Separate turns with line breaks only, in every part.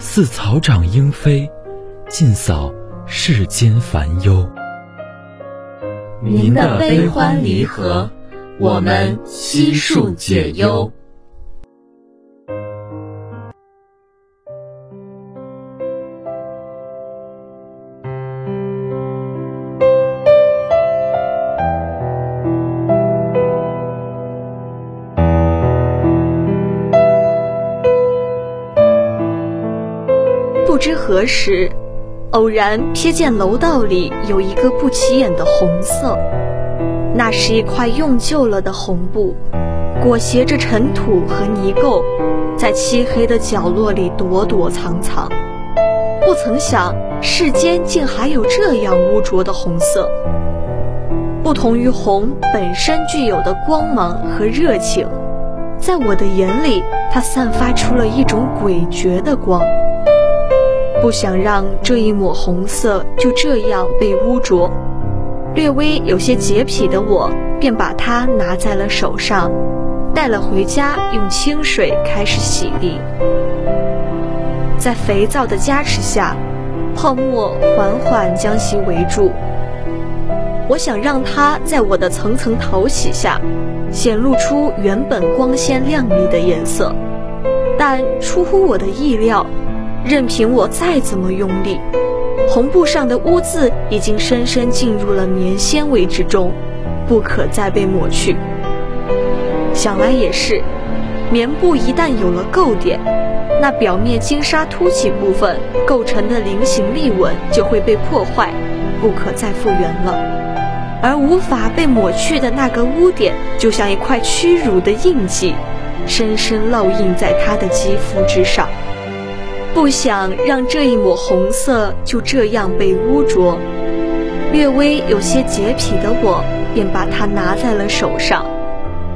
似草长莺飞，尽扫世间烦忧。
您的悲欢离合，我们悉数解忧。
何时，偶然瞥见楼道里有一个不起眼的红色，那是一块用旧了的红布，裹挟着尘土和泥垢，在漆黑的角落里躲躲藏藏。不曾想世间竟还有这样污浊的红色。不同于红本身具有的光芒和热情，在我的眼里，它散发出了一种诡谲的光。不想让这一抹红色就这样被污浊，略微有些洁癖的我，便把它拿在了手上，带了回家，用清水开始洗涤。在肥皂的加持下，泡沫缓缓将其围住。我想让它在我的层层淘洗下，显露出原本光鲜亮丽的颜色，但出乎我的意料。任凭我再怎么用力，红布上的污渍已经深深进入了棉纤维之中，不可再被抹去。想来也是，棉布一旦有了垢点，那表面金沙凸起部分构成的菱形粒纹就会被破坏，不可再复原了。而无法被抹去的那个污点，就像一块屈辱的印记，深深烙印在他的肌肤之上。不想让这一抹红色就这样被污浊，略微有些洁癖的我，便把它拿在了手上，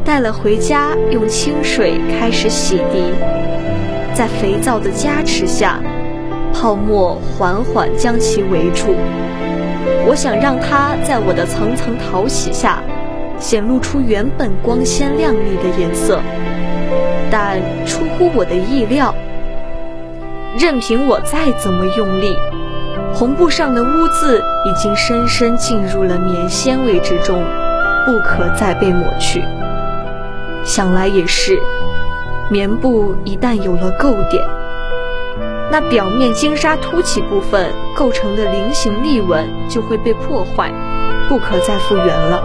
带了回家，用清水开始洗涤。在肥皂的加持下，泡沫缓缓将其围住。我想让它在我的层层淘洗下，显露出原本光鲜亮丽的颜色，但出乎我的意料。任凭我再怎么用力，红布上的污渍已经深深进入了棉纤维之中，不可再被抹去。想来也是，棉布一旦有了垢点，那表面金沙凸起部分构成的菱形粒纹就会被破坏，不可再复原了。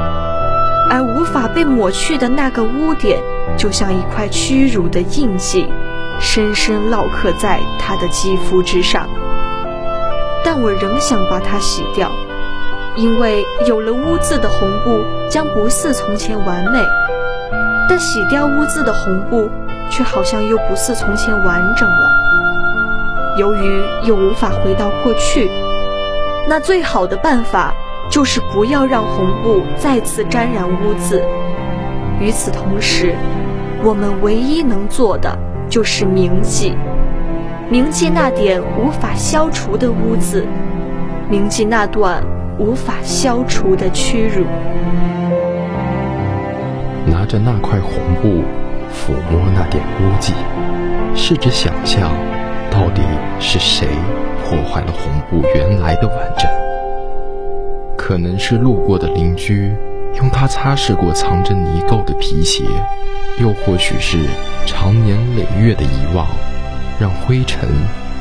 而无法被抹去的那个污点，就像一块屈辱的印记。深深烙刻在他的肌肤之上，但我仍想把它洗掉，因为有了污渍的红布将不似从前完美，但洗掉污渍的红布却好像又不似从前完整了。由于又无法回到过去，那最好的办法就是不要让红布再次沾染污渍。与此同时，我们唯一能做的。就是铭记，铭记那点无法消除的污渍，铭记那段无法消除的屈辱。
拿着那块红布，抚摸那点污迹，试着想象，到底是谁破坏了红布原来的完整？可能是路过的邻居。用它擦拭过藏着泥垢的皮鞋，又或许是长年累月的遗忘，让灰尘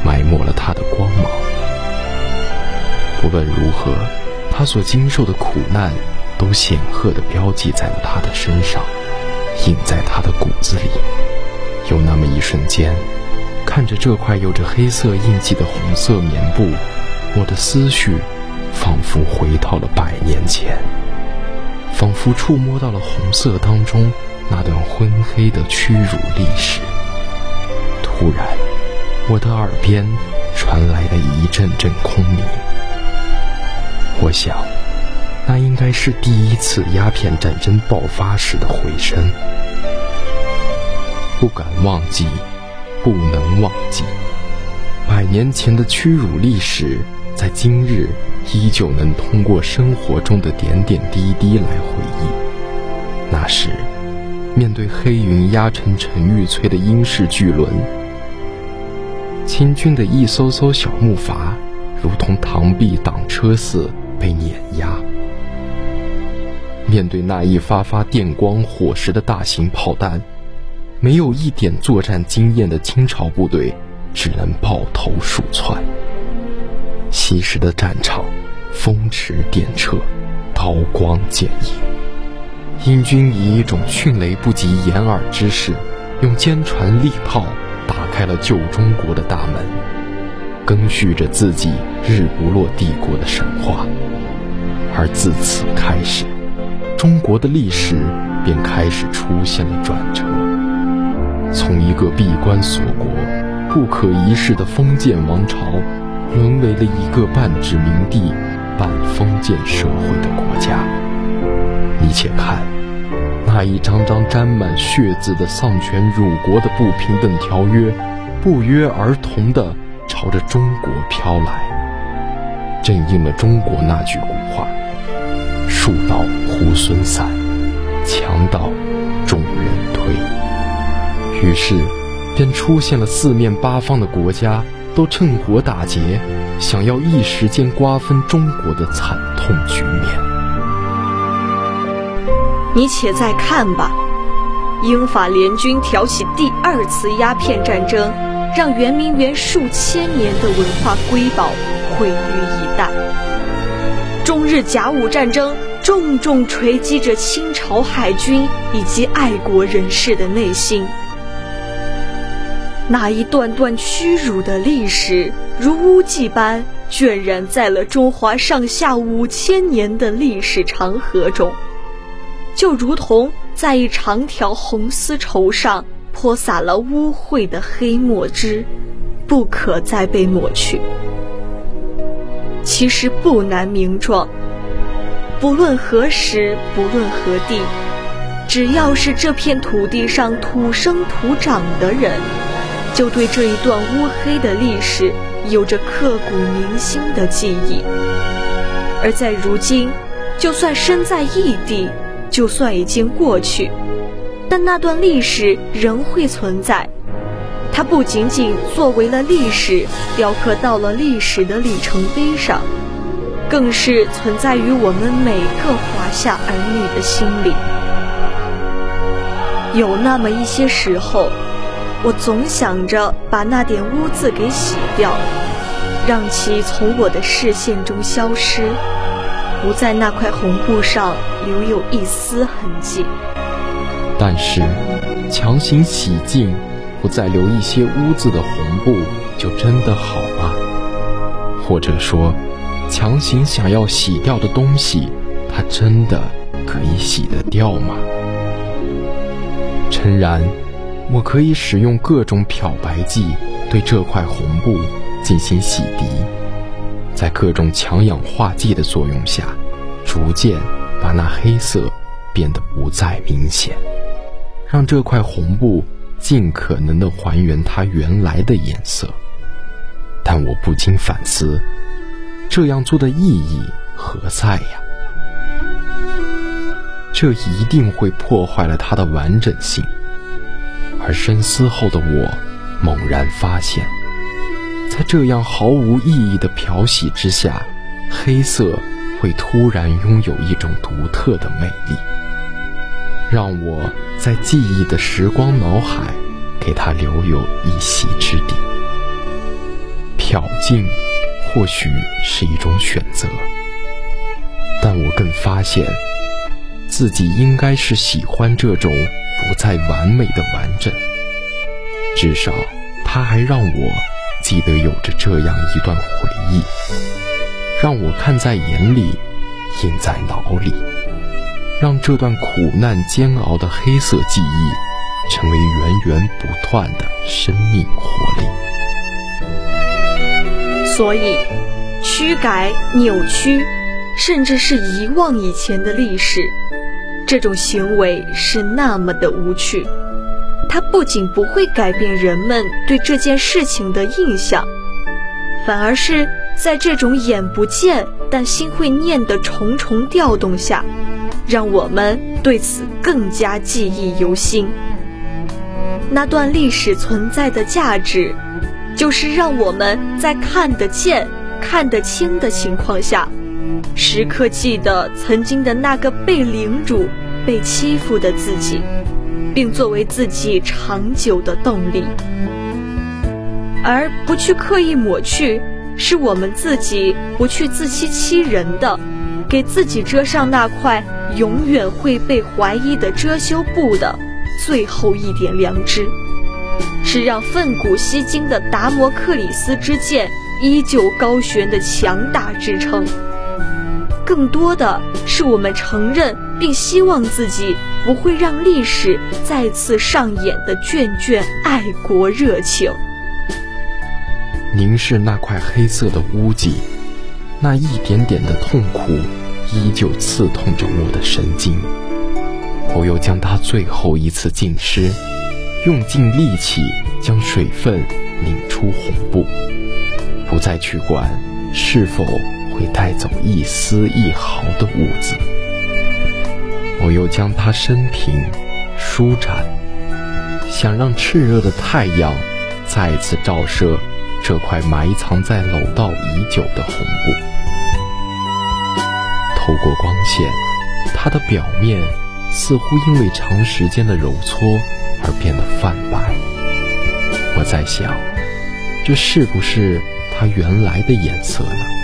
埋没了它的光芒。不论如何，他所经受的苦难，都显赫地标记在了他的身上，印在他的骨子里。有那么一瞬间，看着这块有着黑色印记的红色棉布，我的思绪仿佛回到了百年前，仿佛触摸到了红色当中那段昏黑的屈辱历史。突然，我的耳边传来了一阵阵空鸣。我想，那应该是第一次鸦片战争爆发时的回声。不敢忘记，不能忘记。百年前的屈辱历史，在今日依旧能通过生活中的点点滴滴来回忆。那时，面对黑云压沉沉欲摧的英式巨轮，清军的一艘艘小木筏，如同螳臂挡车似被碾压；面对那一发发电光火石的大型炮弹。没有一点作战经验的清朝部队，只能抱头鼠窜。昔时的战场，风驰电掣，刀光剑影。英军以一种迅雷不及掩耳之势，用坚船利炮打开了旧中国的大门，更续着自己日不落帝国的神话。而自此开始，中国的历史便开始出现了转折。从一个闭关锁国、不可一世的封建王朝，沦为了一个半殖民地、半封建社会的国家。你且看，那一张张沾满血渍的丧权辱国的不平等条约，不约而同地朝着中国飘来，正应了中国那句古话：“树倒猢狲散，墙倒众人推。”于是，便出现了四面八方的国家都趁火打劫，想要一时间瓜分中国的惨痛局面。
你且再看吧，英法联军挑起第二次鸦片战争，让圆明园数千年的文化瑰宝毁于一旦。中日甲午战争重重锤击着清朝海军以及爱国人士的内心。那一段段屈辱的历史，如污迹般渲染在了中华上下五千年的历史长河中，就如同在一长条红丝绸上泼洒了污秽的黑墨汁，不可再被抹去。其实不难明状，不论何时，不论何地，只要是这片土地上土生土长的人。就对这一段乌黑的历史有着刻骨铭心的记忆，而在如今，就算身在异地，就算已经过去，但那段历史仍会存在。它不仅仅作为了历史雕刻到了历史的里程碑上，更是存在于我们每个华夏儿女的心里。有那么一些时候。我总想着把那点污渍给洗掉，让其从我的视线中消失，不在那块红布上留有一丝痕迹。
但是，强行洗净，不再留一些污渍的红布，就真的好吗？或者说，强行想要洗掉的东西，它真的可以洗得掉吗？诚然。我可以使用各种漂白剂对这块红布进行洗涤，在各种强氧化剂的作用下，逐渐把那黑色变得不再明显，让这块红布尽可能的还原它原来的颜色。但我不禁反思，这样做的意义何在呀？这一定会破坏了它的完整性。而深思后的我，猛然发现，在这样毫无意义的漂洗之下，黑色会突然拥有一种独特的魅力，让我在记忆的时光脑海给它留有一席之地。漂净或许是一种选择，但我更发现，自己应该是喜欢这种不再完美的完整。至少，它还让我记得有着这样一段回忆，让我看在眼里，印在脑里，让这段苦难煎熬的黑色记忆，成为源源不断的生命活力。
所以，驱改、扭曲，甚至是遗忘以前的历史，这种行为是那么的无趣。它不仅不会改变人们对这件事情的印象，反而是在这种眼不见但心会念的重重调动下，让我们对此更加记忆犹新。那段历史存在的价值。就是让我们在看得见、看得清的情况下，时刻记得曾经的那个被领主、被欺负的自己，并作为自己长久的动力，而不去刻意抹去，是我们自己不去自欺欺人的，给自己遮上那块永远会被怀疑的遮羞布的最后一点良知。是让奋古西京的达摩克里斯之剑依旧高悬的强大支撑。更多的是我们承认并希望自己不会让历史再次上演的眷眷爱国热情。
凝视那块黑色的污迹，那一点点的痛苦依旧刺痛着我的神经。我又将它最后一次浸湿。用尽力气将水分拧出红布，不再去管是否会带走一丝一毫的污渍。我又将它伸平舒展，想让炽热的太阳再次照射这块埋藏在楼道已久的红布。透过光线，它的表面似乎因为长时间的揉搓。而变得泛白。我在想，这是不是它原来的颜色呢？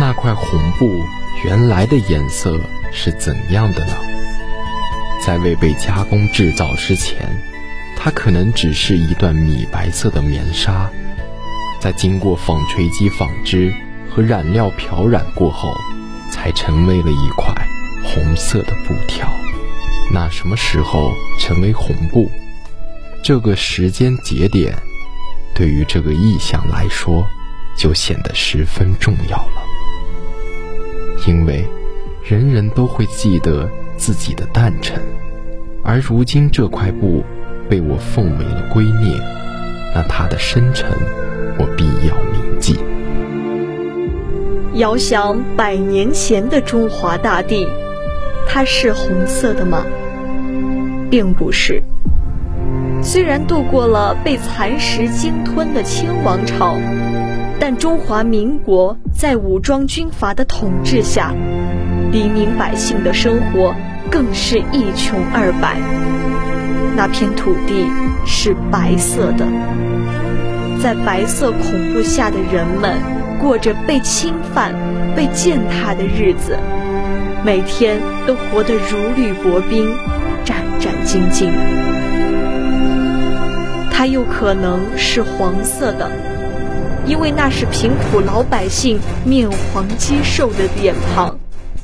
那块红布原来的颜色是怎样的呢？在未被加工制造之前，它可能只是一段米白色的棉纱，在经过纺锤机纺织和染料漂染过后，才成为了一块红色的布条。那什么时候成为红布？这个时间节点，对于这个意象来说，就显得十分重要了。因为人人都会记得自己的诞辰，而如今这块布被我奉为了圭臬，那它的生辰，我必要铭记。
遥想百年前的中华大地。它是红色的吗？并不是。虽然度过了被蚕食鲸吞的清王朝，但中华民国在武装军阀的统治下，黎民百姓的生活更是一穷二白。那片土地是白色的，在白色恐怖下的人们过着被侵犯、被践踏的日子。每天都活得如履薄冰，战战兢兢。它又可能是黄色的，因为那是贫苦老百姓面黄肌瘦的脸庞，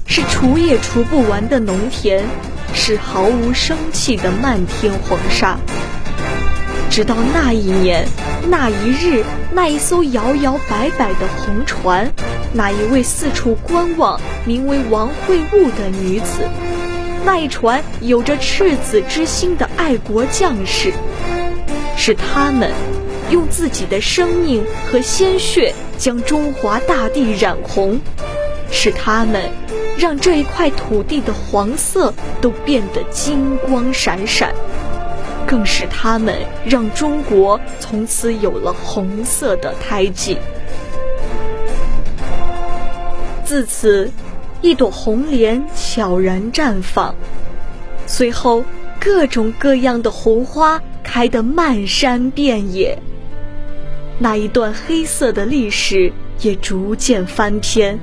是除也除不完的农田，是毫无生气的漫天黄沙。直到那一年，那一日，那一艘摇摇摆摆的红船。那一位四处观望、名为王慧悟的女子，那一船有着赤子之心的爱国将士，是他们用自己的生命和鲜血将中华大地染红，是他们让这一块土地的黄色都变得金光闪闪，更是他们让中国从此有了红色的胎记。自此，一朵红莲悄然绽放，随后各种各样的红花开得漫山遍野。那一段黑色的历史也逐渐翻篇，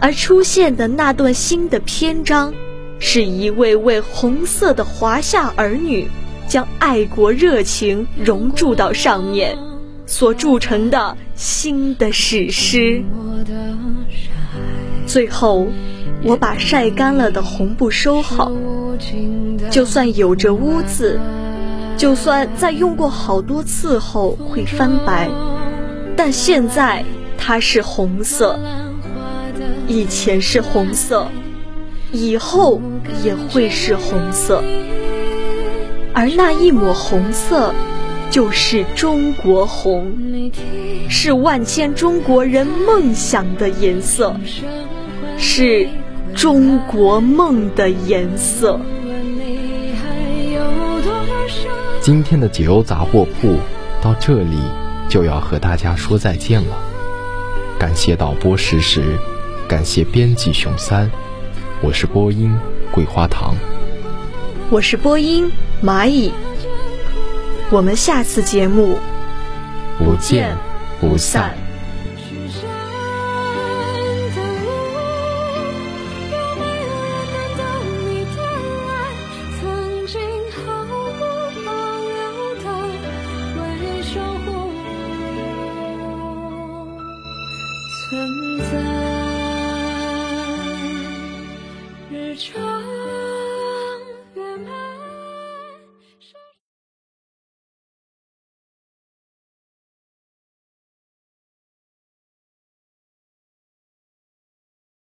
而出现的那段新的篇章，是一位位红色的华夏儿女将爱国热情融注到上面，所铸成的新的史诗。最后，我把晒干了的红布收好，就算有着污渍。就算在用过好多次后会翻白，但现在它是红色。以前是红色，以后也会是红色。而那一抹红色，就是中国红，是万千中国人梦想的颜色，是中国梦的颜色。
今天的解忧杂货铺到这里就要和大家说再见了。感谢导播时时，感谢编辑熊三，我是播音桂花糖，
我是播音蚂蚁。我们下次节目
不见不散。